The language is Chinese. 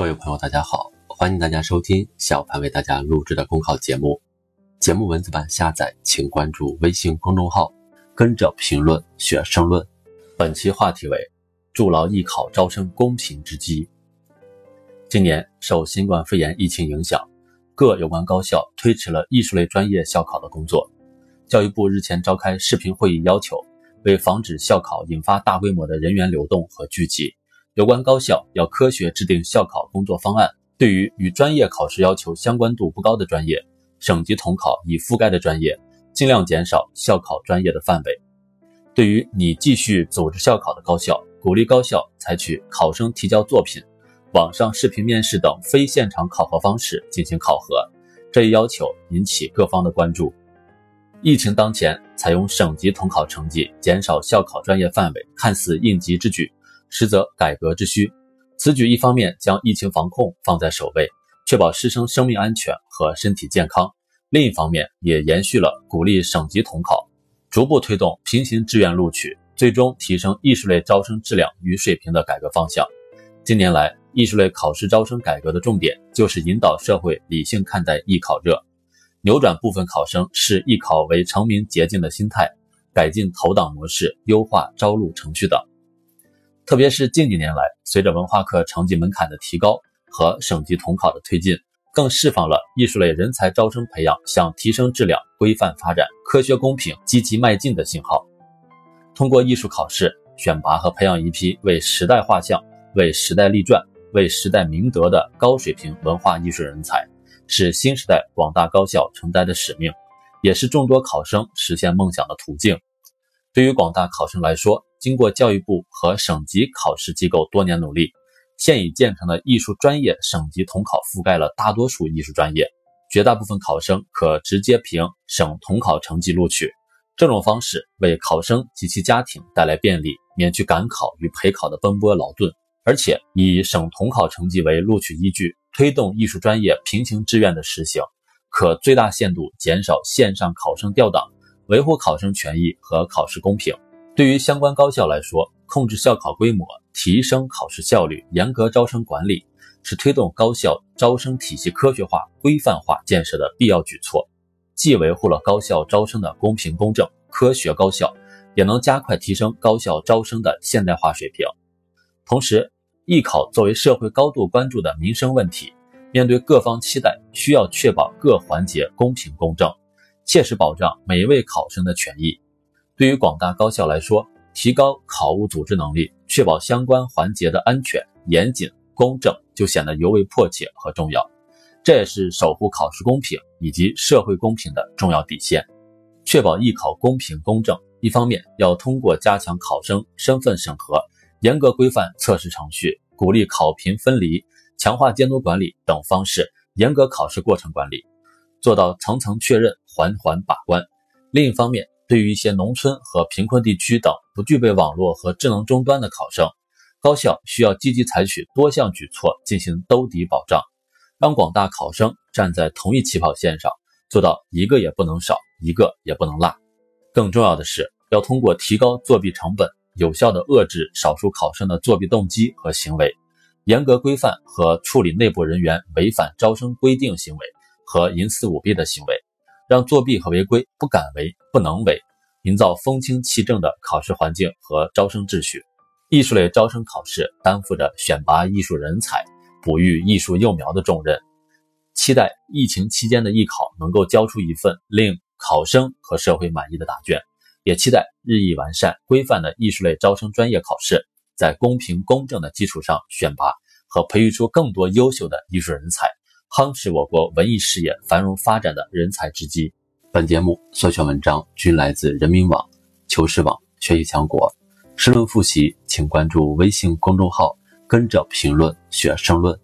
各位朋友，大家好，欢迎大家收听小潘为大家录制的公考节目。节目文字版下载，请关注微信公众号，跟着评论学申论。本期话题为：筑牢艺考招生公平之基。今年受新冠肺炎疫情影响，各有关高校推迟了艺术类专业校考的工作。教育部日前召开视频会议，要求为防止校考引发大规模的人员流动和聚集。有关高校要科学制定校考工作方案，对于与专业考试要求相关度不高的专业，省级统考已覆盖的专业，尽量减少校考专业的范围。对于拟继续组织校考的高校，鼓励高校采取考生提交作品、网上视频面试等非现场考核方式进行考核。这一要求引起各方的关注。疫情当前，采用省级统考成绩减少校考专业范围，看似应急之举。实则改革之需。此举一方面将疫情防控放在首位，确保师生生命安全和身体健康；另一方面也延续了鼓励省级统考，逐步推动平行志愿录取，最终提升艺术类招生质量与水平的改革方向。近年来，艺术类考试招生改革的重点就是引导社会理性看待艺考热，扭转部分考生视艺考为成名捷径的心态，改进投档模式，优化招录程序等。特别是近几年来，随着文化课成绩门槛的提高和省级统考的推进，更释放了艺术类人才招生培养向提升质量、规范发展、科学公平积极迈进的信号。通过艺术考试选拔和培养一批为时代画像、为时代立传、为时代明德的高水平文化艺术人才，是新时代广大高校承担的使命，也是众多考生实现梦想的途径。对于广大考生来说，经过教育部和省级考试机构多年努力，现已建成的艺术专业省级统考覆盖了大多数艺术专业，绝大部分考生可直接凭省统考成绩录取。这种方式为考生及其家庭带来便利，免去赶考与陪考的奔波劳顿，而且以省统考成绩为录取依据，推动艺术专业平行志愿的实行，可最大限度减少线上考生调档，维护考生权益和考试公平。对于相关高校来说，控制校考规模、提升考试效率、严格招生管理，是推动高校招生体系科学化、规范化建设的必要举措，既维护了高校招生的公平公正、科学高效，也能加快提升高校招生的现代化水平。同时，艺考作为社会高度关注的民生问题，面对各方期待，需要确保各环节公平公正，切实保障每一位考生的权益。对于广大高校来说，提高考务组织能力，确保相关环节的安全、严谨、公正，就显得尤为迫切和重要。这也是守护考试公平以及社会公平的重要底线。确保艺考公平公正，一方面要通过加强考生身份审核、严格规范测试程序、鼓励考评分离、强化监督管理等方式，严格考试过程管理，做到层层确认、缓缓把关；另一方面，对于一些农村和贫困地区等不具备网络和智能终端的考生，高校需要积极采取多项举措进行兜底保障，让广大考生站在同一起跑线上，做到一个也不能少，一个也不能落。更重要的是，要通过提高作弊成本，有效的遏制少数考生的作弊动机和行为，严格规范和处理内部人员违反招生规定行为和营私舞弊的行为。让作弊和违规不敢为、不能为，营造风清气正的考试环境和招生秩序。艺术类招生考试担负着选拔艺术人才、哺育艺术幼苗的重任。期待疫情期间的艺考能够交出一份令考生和社会满意的答卷，也期待日益完善、规范的艺术类招生专业考试，在公平公正的基础上选拔和培育出更多优秀的艺术人才。夯实我国文艺事业繁荣发展的人才之基。本节目所选文章均来自人民网、求是网、学习强国。申论复习，请关注微信公众号，跟着评论学申论。